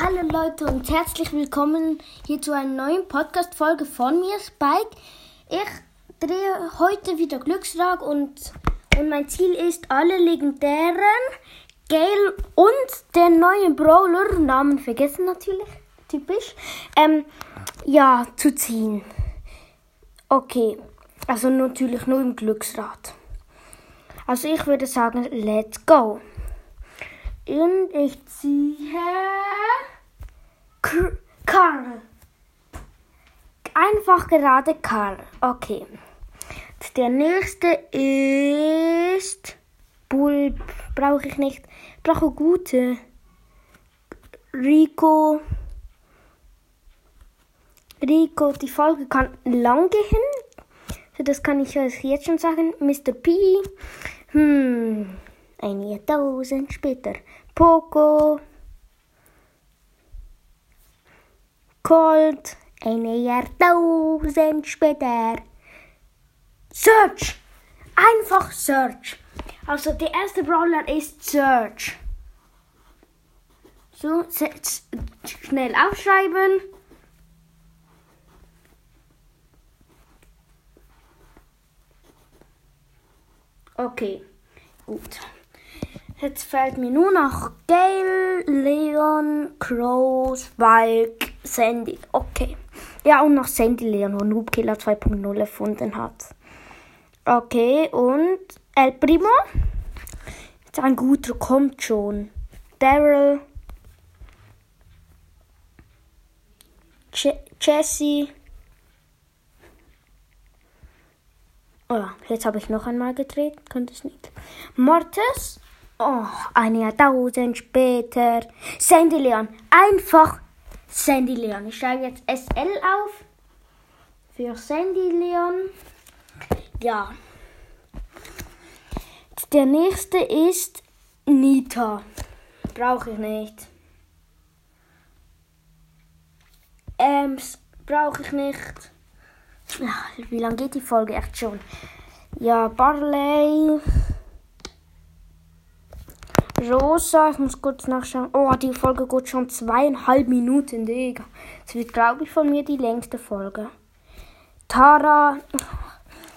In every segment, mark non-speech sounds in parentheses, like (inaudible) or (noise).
Hallo Leute und herzlich willkommen hier zu einer neuen Podcast-Folge von mir, Spike. Ich drehe heute wieder Glücksrad und, und mein Ziel ist, alle legendären, Gale und den neuen Brawler, Namen vergessen natürlich, typisch, ähm, ja, zu ziehen. Okay, also natürlich nur im Glücksrad. Also ich würde sagen, let's go. Und ich ziehe Karl. Einfach gerade Karl. Okay. Der nächste ist Bull. Brauche ich nicht. Brauche gute. Rico. Rico, die Folge kann lang gehen. Das kann ich euch jetzt schon sagen. Mr. P. Hm. Ein Jahrtausend später. Poco. Colt. Eine Jahrtausend später. Search. Einfach Search. Also der erste Brawler ist Search. So, schnell aufschreiben. Okay, gut. Jetzt fällt mir nur noch Gail, Leon, Crow, Spike, Sandy. Okay. Ja, und noch Sandy Leon, wo Noobkiller 2.0 erfunden hat. Okay, und El Primo. Jetzt ein guter, kommt schon. Daryl. Jesse. Oh, jetzt habe ich noch einmal gedreht. Könnte es nicht. Mortis. Oh, ein Jahrtausend später. Sandy Leon. Einfach Sandy Leon. Ich schreibe jetzt SL auf. Für Sandy Leon. Ja. Der nächste ist Nita. Brauche ich nicht. Ems brauche ich nicht. Wie lange geht die Folge echt schon? Ja, Barley. Rosa, ich muss kurz nachschauen. Oh, die Folge geht schon zweieinhalb Minuten, Digga. Das wird, glaube ich, von mir die längste Folge. Tara.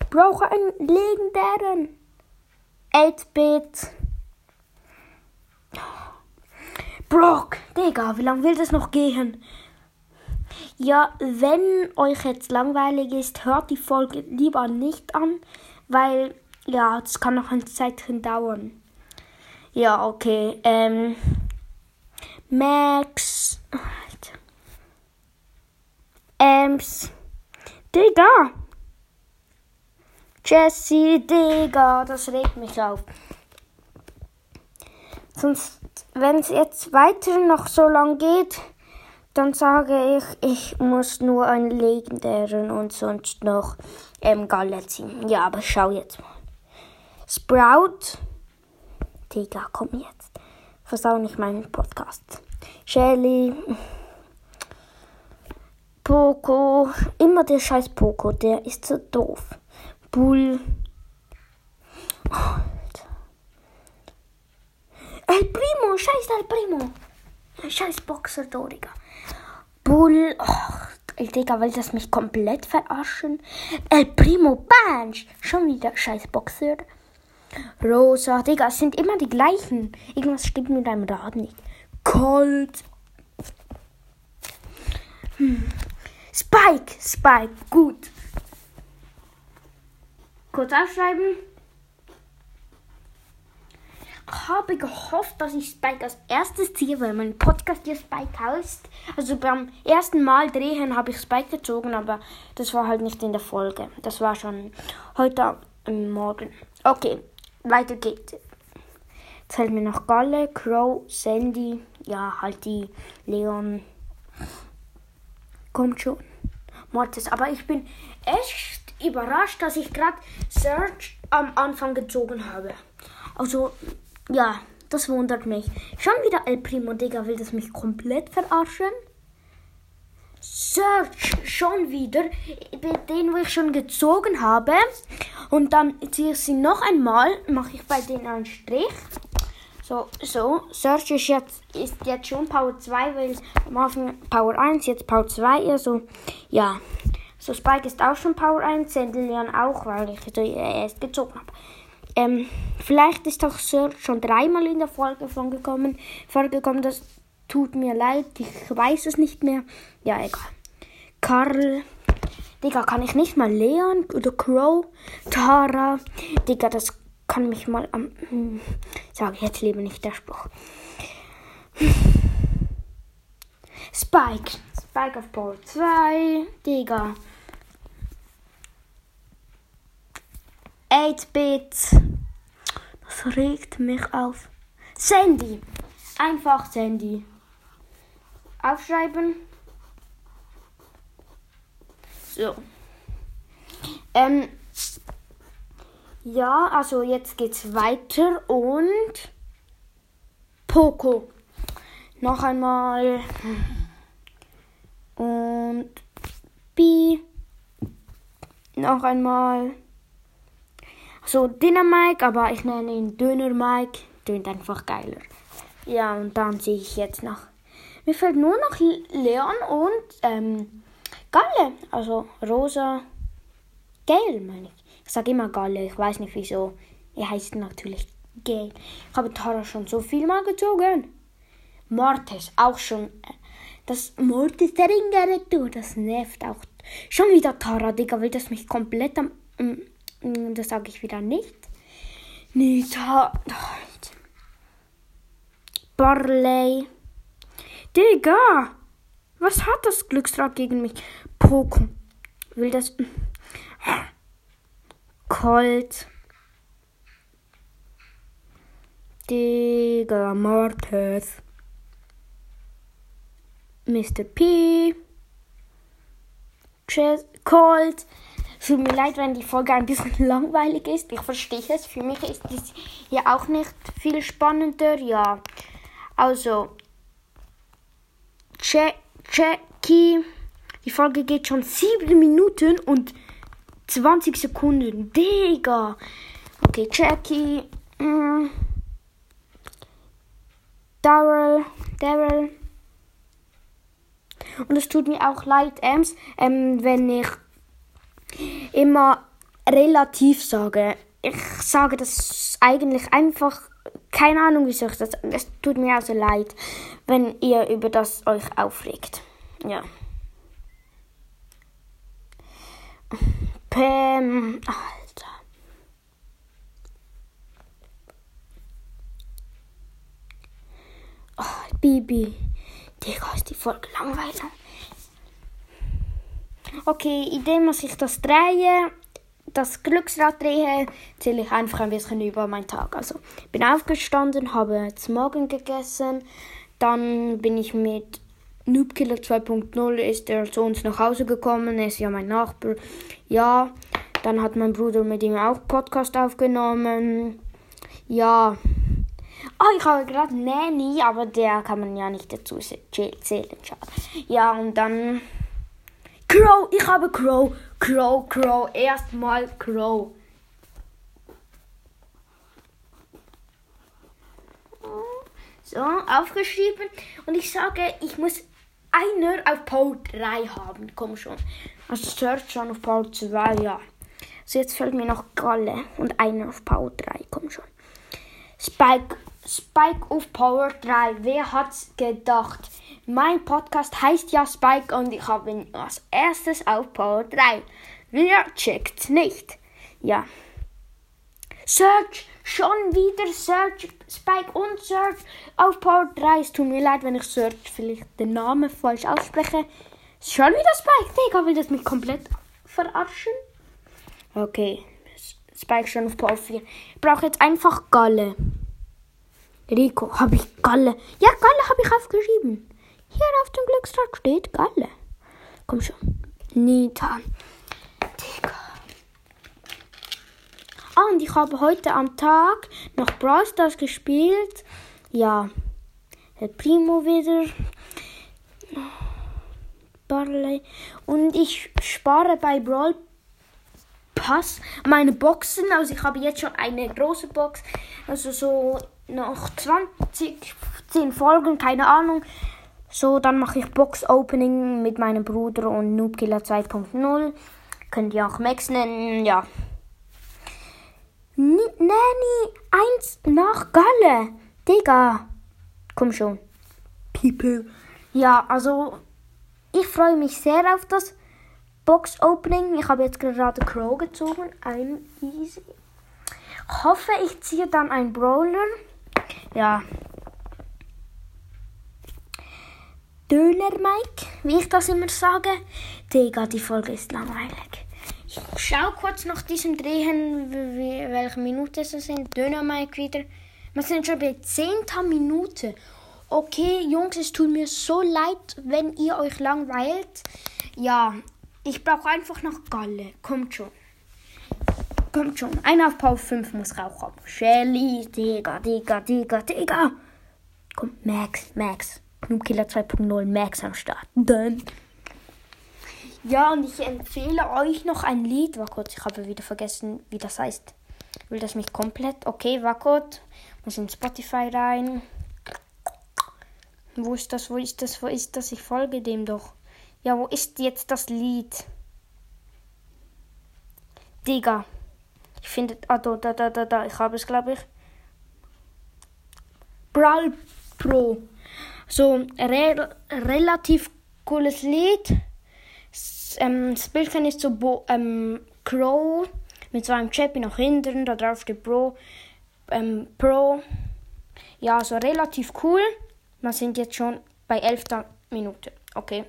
Ich brauche einen legendären. 8-Bit. Brock. Digga, wie lange will das noch gehen? Ja, wenn euch jetzt langweilig ist, hört die Folge lieber nicht an, weil ja, das kann noch ein Zeitchen dauern. Ja, okay. Ähm, Max. Alter. Ems. Digga. Jesse, Digga. Das regt mich auf. Sonst, wenn es jetzt weiter noch so lang geht, dann sage ich, ich muss nur einen legendären und sonst noch ähm, ziehen. Ja, aber schau jetzt mal. Sprout. Digga, komm jetzt. Versau nicht meinen Podcast. Shelly. Poco. Immer der scheiß Poco, der ist so doof. Bull. Alter. El Primo, scheiß El Primo. Scheiß Boxer, da, Digga. Bull. Oh, Digga, will das mich komplett verarschen? El Primo Banch. Schon wieder scheiß Boxer. Rosa, Digga, es sind immer die gleichen. Irgendwas stimmt mit deinem Rad nicht. Colt. Hm. Spike, Spike, gut. Kurz aufschreiben. Ich habe gehofft, dass ich Spike als erstes ziehe, weil mein Podcast hier Spike heißt. Also beim ersten Mal drehen habe ich Spike gezogen, aber das war halt nicht in der Folge. Das war schon heute Morgen. Okay, weiter geht's. Jetzt hält mir noch Galle, Crow, Sandy, ja, halt die Leon. Kommt schon. Mortis. Aber ich bin echt überrascht, dass ich gerade Search am Anfang gezogen habe. Also, ja, das wundert mich. Schon wieder El Primo, Digga, will das mich komplett verarschen? Search schon wieder, den wo ich schon gezogen habe. Und dann ziehe ich sie noch einmal, mache ich bei denen einen Strich. So, so. Search ist jetzt, ist jetzt schon Power 2, weil am Anfang Power 1, jetzt Power 2. Also, ja. So, Spike ist auch schon Power 1, Sendelian auch, weil ich so erst gezogen habe. Ähm, vielleicht ist auch Search schon dreimal in der Folge vorgekommen. vorgekommen. Das tut mir leid, ich weiß es nicht mehr. Ja, egal. Karl. Digga, kann ich nicht mal Leon oder Crow? Tara. Digga, das kann mich mal am. Hm, sage jetzt lieber nicht der Spruch. Spike. Spike auf Power 2. Digga. 8-Bit. Das regt mich auf. Sandy. Einfach Sandy. Aufschreiben. So. Ähm, ja, also jetzt geht's weiter und Poco. Noch einmal. Und B. Noch einmal. So, Dinner Mike, aber ich nenne ihn Döner Mike. Tönt einfach geiler. Ja, und dann sehe ich jetzt noch. Mir fällt nur noch Leon und ähm, Galle. Also rosa, gelb meine ich. Ich sage immer Galle, ich weiß nicht wieso. Er heißt natürlich Gay. Ich habe Tara schon so viel mal gezogen. Mortis auch schon. Das Mortis der Ringeretour, das nervt auch. Schon wieder Tara, Digga, will das mich komplett am. Mm, das sage ich wieder nicht. Nita. Barley. Digga! Was hat das Glücksrad gegen mich? Poco. Will das. Colt. Digga, Mortis. Mr. P. Chess, Colt. Tut mir leid, wenn die Folge ein bisschen (laughs) langweilig ist. Ich verstehe es. Für mich ist es hier auch nicht viel spannender. Ja. Also. Jackie. Die Folge geht schon 7 Minuten und 20 Sekunden. Digga. Okay, Jackie. Mm. Daryl. Daryl. Und es tut mir auch leid, Ems, ähm, wenn ich immer relativ sage. Ich sage das eigentlich einfach, keine Ahnung, wieso ich das. Es tut mir also leid, wenn ihr über das euch aufregt. Ja. Pam. Alter. Oh, Bibi. Digga, ist die Folge langweilig. Okay, indem ich das drehe, das Glücksrad drehe, zähle ich einfach ein bisschen über meinen Tag. Also bin aufgestanden, habe zum Morgen gegessen, dann bin ich mit Noobkiller 2.0 ist er zu uns nach Hause gekommen, er ist ja mein Nachbar. Ja, dann hat mein Bruder mit ihm auch Podcast aufgenommen. Ja. Oh, ich habe gerade Nanny, aber der kann man ja nicht dazu zählen. Ja, und dann Crow, ich habe Crow, Crow, Crow, erstmal Crow. So, aufgeschrieben. Und ich sage, ich muss einer auf Power 3 haben. Komm schon. Also Search schon auf Power 2, ja. So, jetzt fällt mir noch Galle und einer auf Power 3. Komm schon. Spike, Spike auf Power 3. Wer hat's gedacht? Mein Podcast heißt ja Spike und ich habe ihn als erstes auf Power 3. Wer checkt nicht? Ja. Search, schon wieder Search, Spike und Search auf Power 3. Es tut mir leid, wenn ich Search vielleicht den Namen falsch ausspreche. Schon wieder Spike, Digga, will das mich komplett verarschen? Okay, Spike schon auf Power 4. Ich brauche jetzt einfach Galle. Rico, habe ich Galle? Ja, Galle habe ich aufgeschrieben. Hier auf dem Glücksrad steht Galle. Komm schon. Nita. Digga. Ah, und ich habe heute am Tag noch Brawl Stars gespielt. Ja. Der Primo wieder. Barley. Und ich spare bei Brawl Pass meine Boxen. Also ich habe jetzt schon eine große Box. Also so noch 20, 10 Folgen, keine Ahnung. So, dann mache ich Box Opening mit meinem Bruder und Noobkiller 2.0. Könnt ihr auch Max nennen, ja. N Nanny 1 nach Galle. Digga. Komm schon. People. Ja, also ich freue mich sehr auf das Box Opening. Ich habe jetzt gerade Crow gezogen. Ein easy. Hoffe, ich ziehe dann einen Brawler. Ja. Döner Mike, wie ich das immer sage. Digga, die Folge ist langweilig. Ich schau kurz nach diesem Drehen, welche Minute es sind. Döner Mike wieder. Wir sind schon bei 10. Minute. Okay, Jungs, es tut mir so leid, wenn ihr euch langweilt. Ja, ich brauche einfach noch Galle. Kommt schon. Kommt schon. Einer auf Power 5 muss Rauch haben. Shelly, Digga, Digga, Digga, Digga. Kommt Max, Max. Noobkiller 2.0, Max am Start. Dann. Ja, und ich empfehle euch noch ein Lied. War kurz, ich habe wieder vergessen, wie das heißt. Will das mich komplett? Okay, war kurz. Muss in Spotify rein. Wo ist das? Wo ist das? Wo ist das? Ich folge dem doch. Ja, wo ist jetzt das Lied? Digga. Ich finde. Ah, da, da, da, da. Ich habe es, glaube ich. Brawl Pro. So, re relativ cooles Lied. S ähm, das Bildchen ist so Bo ähm, Crow mit so einem Chappy nach hinten. Da drauf steht Pro. Ähm, Pro. Ja, so relativ cool. Wir sind jetzt schon bei 11. Minute. Okay,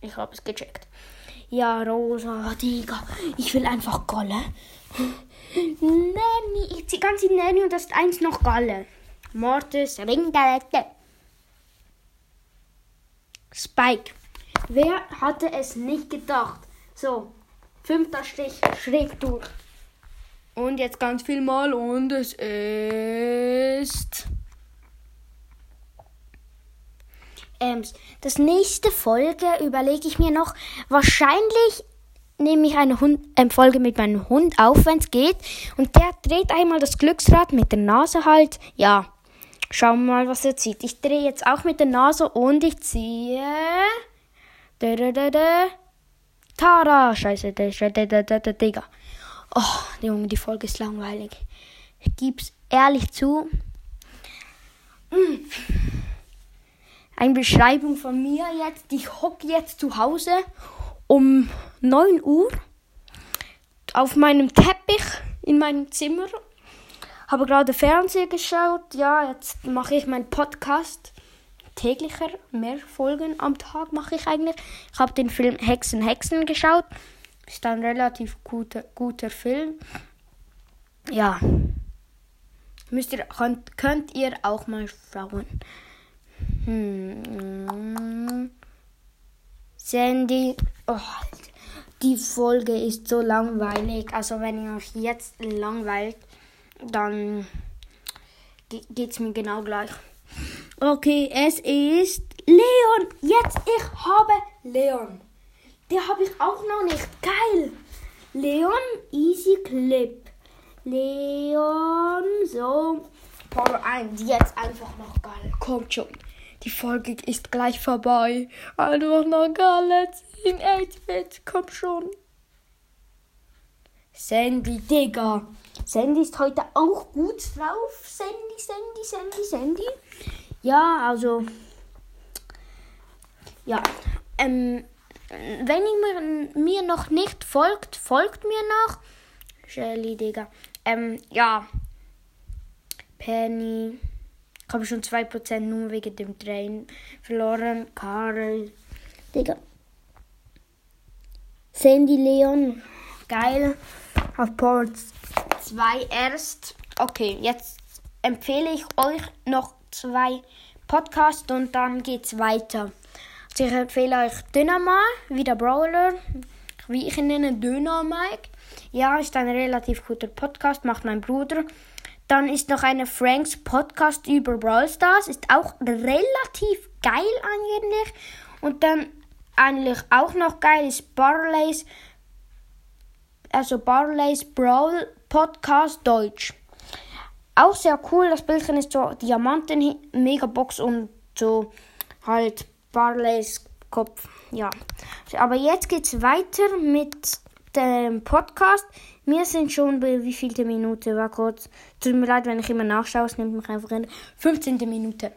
ich habe es gecheckt. Ja, Rosa, Digga, ich will einfach Galle. Nanny, ich ziehe ganz in Nanny und das ist eins noch Galle. Mortis, Ringgalette. Spike. Wer hatte es nicht gedacht? So, fünfter Stich, schräg durch. Und jetzt ganz viel mal und es ist... Ähm, das nächste Folge überlege ich mir noch. Wahrscheinlich nehme ich eine Hund, äh, Folge mit meinem Hund auf, wenn es geht. Und der dreht einmal das Glücksrad mit der Nase halt. Ja, schauen wir mal, was er zieht. Ich drehe jetzt auch mit der Nase und ich ziehe. Da, da, da, da. Tara! Scheiße, Digga. Oh, Junge, die Folge ist langweilig. Ich gib's ehrlich zu. Eine Beschreibung von mir jetzt. Ich hocke jetzt zu Hause um 9 Uhr auf meinem Teppich in meinem Zimmer. Habe gerade Fernseher geschaut. Ja, jetzt mache ich meinen Podcast täglicher. Mehr Folgen am Tag mache ich eigentlich. Ich habe den Film Hexen, Hexen geschaut. Ist ein relativ guter, guter Film. Ja. Müsst ihr, könnt, könnt ihr auch mal schauen. Hm. Sandy. Oh, die Folge ist so langweilig. Also wenn ihr euch jetzt langweilt, dann geht es mir genau gleich. Okay, es ist Leon. Jetzt, ich habe Leon. Der habe ich auch noch nicht. Geil. Leon, easy clip. Leon, so. Power 1. Jetzt einfach noch geil. Kommt schon. Die Folge ist gleich vorbei. Einfach noch Galle in 8-Bit. Komm schon. Sandy, Digga. Sandy ist heute auch gut drauf. Sandy, Sandy, Sandy, Sandy. Ja, also. Ja. Ähm, wenn ihr mir, mir noch nicht folgt, folgt mir noch. Shelly, Digga. Ähm, ja. Penny. Ich habe schon 2% nur wegen dem Train verloren. Karel. Digga. Sandy Leon. Geil. Auf Port 2 erst. Okay, jetzt empfehle ich euch noch zwei Podcasts und dann geht's weiter. Also ich empfehle euch Dynama, wieder Brawler, wie ich ihn nenne, Dynamike. Ja, ist ein relativ guter Podcast, macht mein Bruder. Dann ist noch eine Franks Podcast über Brawl Stars. Ist auch relativ geil eigentlich. Und dann eigentlich auch noch geil ist Barley's, also Barley's Brawl Podcast Deutsch. auch sehr cool. Das Bildchen ist so Diamanten, Megabox und so halt Barleys Kopf. Ja. Aber jetzt geht's weiter mit dem Podcast. Wir sind schon bei wie vielte Minute? War kurz. Tut mir leid, wenn ich immer nachschaue. Es nimmt mich einfach in 15. Minute.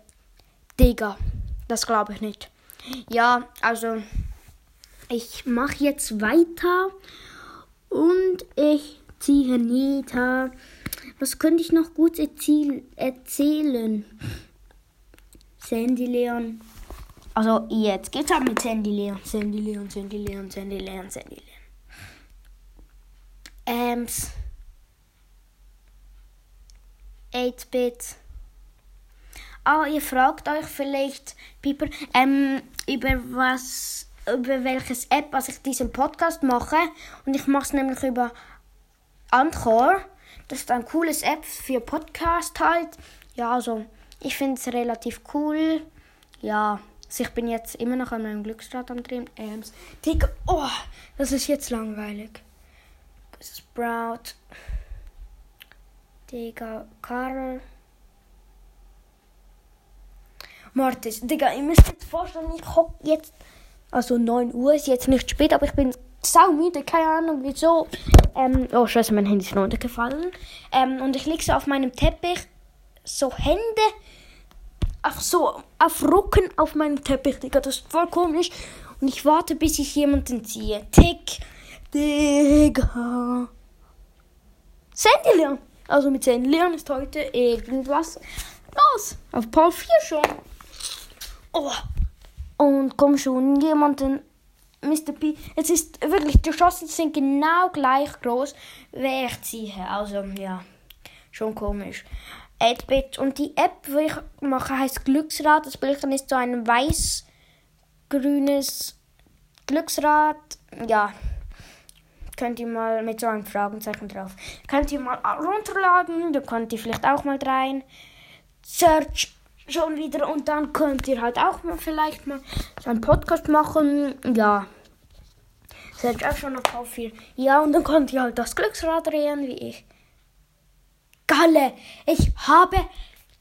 Digga. Das glaube ich nicht. Ja, also. Ich mache jetzt weiter. Und ich ziehe Nita. Was könnte ich noch gut erzählen? Sandy Leon. Also jetzt geht's ab mit Sandy Leon. Sandy Leon, Sandy Leon, Sandy Leon, Sandy Leon. Amps. 8-Bit. Ah, ihr fragt euch vielleicht, Piper, ähm, über was über welches App was ich diesen Podcast mache. Und ich mache es nämlich über Anchor. Das ist ein cooles App für Podcast halt. Ja, also ich finde es relativ cool. Ja, also ich bin jetzt immer noch an meinem Glücksrad am Drehen. Ams. Digga, oh, das ist jetzt langweilig. Sprout. Digga, Karl. Mortis. Digga, ihr müsst jetzt vorstellen, ich hock jetzt also 9 Uhr ist jetzt nicht spät, aber ich bin saumüde, keine Ahnung wieso. Ähm, oh, scheiße, mein Handy ist runtergefallen. Ähm, und ich liege so auf meinem Teppich, so Hände auf so, auf Rücken auf meinem Teppich, Digga, das ist voll komisch. Und ich warte, bis ich jemanden ziehe. Tick, Digga. Sandy Leon. Also mit Sandy Leon ist heute irgendwas los. Auf Paul 4 schon. Oh, und komm schon, jemanden. Mr. P. Es ist wirklich, die Chancen sind genau gleich groß, wie ich ziehe. Also, ja, schon komisch. 8-Bit. Und die App, die ich mache, heißt Glücksrad. Das Bildchen ist so ein weiß-grünes Glücksrad. Ja, könnt ihr mal mit so einem Fragezeichen drauf. Könnt ihr mal runterladen, da könnt ihr vielleicht auch mal rein. Search schon wieder und dann könnt ihr halt auch mal vielleicht mal so einen Podcast machen. Ja. Seid auch schon auf viel. Ja, und dann könnt ihr halt das Glücksrad drehen wie ich. Galle, ich habe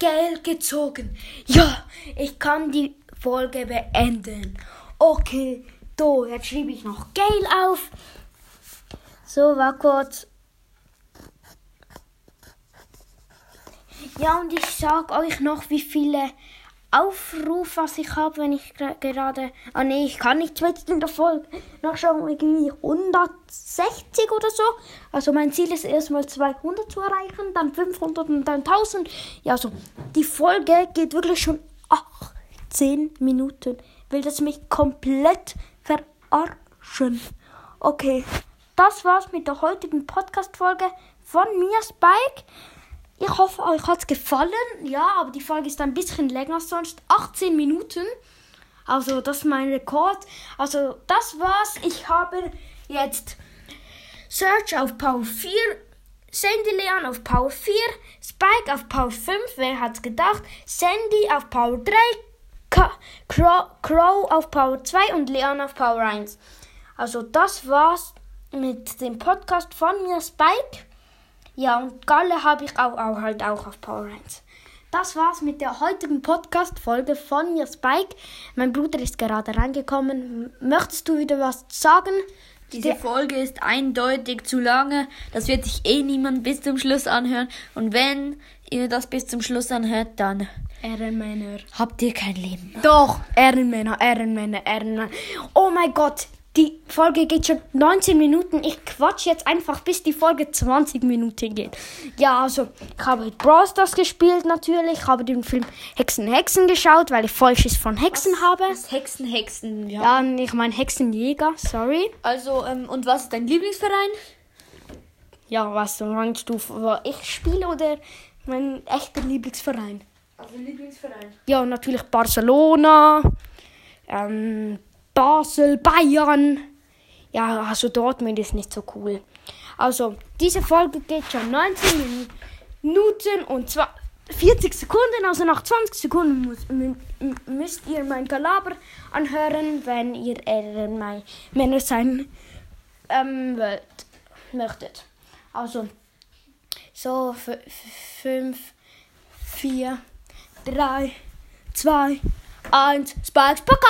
Geld gezogen. Ja, ich kann die Folge beenden. Okay, so, jetzt schreibe ich noch Gale auf. So, war kurz. Ja, und ich sag euch noch, wie viele Aufrufe ich habe, wenn ich gerade. Ah nee, ich kann nicht mitten in der Folge nachschauen, irgendwie 160 oder so. Also mein Ziel ist erstmal 200 zu erreichen, dann 500 und dann 1000. Ja, so. Die Folge geht wirklich schon 18 Minuten. Will das mich komplett verarschen? Okay, das war's mit der heutigen Podcast-Folge von mir, Spike. Ich hoffe, euch hat es gefallen. Ja, aber die Folge ist ein bisschen länger als sonst. 18 Minuten. Also, das ist mein Rekord. Also, das war's. Ich habe jetzt Search auf Power 4, Sandy Leon auf Power 4, Spike auf Power 5, wer hat's gedacht? Sandy auf Power 3, Crow, Crow auf Power 2 und Leon auf Power 1. Also, das war's mit dem Podcast von mir, Spike. Ja, und Galle habe ich auch, auch halt auch auf Power 1. Das war's mit der heutigen Podcast-Folge von mir, Spike. Mein Bruder ist gerade reingekommen. Möchtest du wieder was sagen? Diese Folge ist eindeutig zu lange. Das wird sich eh niemand bis zum Schluss anhören. Und wenn ihr das bis zum Schluss anhört, dann Ehrenmänner. Habt ihr kein Leben. Doch, Ehrenmänner, Ehrenmänner, Ehrenmänner. Oh mein Gott, die Folge geht schon 19 Minuten. Ich quatsch jetzt einfach, bis die Folge 20 Minuten geht. Ja, also, ich habe mit Brawl Stars gespielt natürlich. Ich habe den Film Hexen, Hexen geschaut, weil ich Falsches von Hexen was, habe. Was Hexen, Hexen, ja. Ja, ich meine Hexenjäger, sorry. Also, ähm, und was ist dein Lieblingsverein? Ja, was, Rangstufe, wo ich spiele oder mein echter Lieblingsverein? Also Lieblingsverein? Ja, natürlich Barcelona, ähm, Basel, Bayern. Ja, also Dortmund ist nicht so cool. Also, diese Folge geht schon 19 Minuten und zwar 40 Sekunden. Also nach 20 Sekunden muss, müsst ihr mein Galaber anhören, wenn ihr mein Männer sein ähm, wollt, möchtet. Also, So, 5, 4, 3, 2, 1. Spikes Pokal.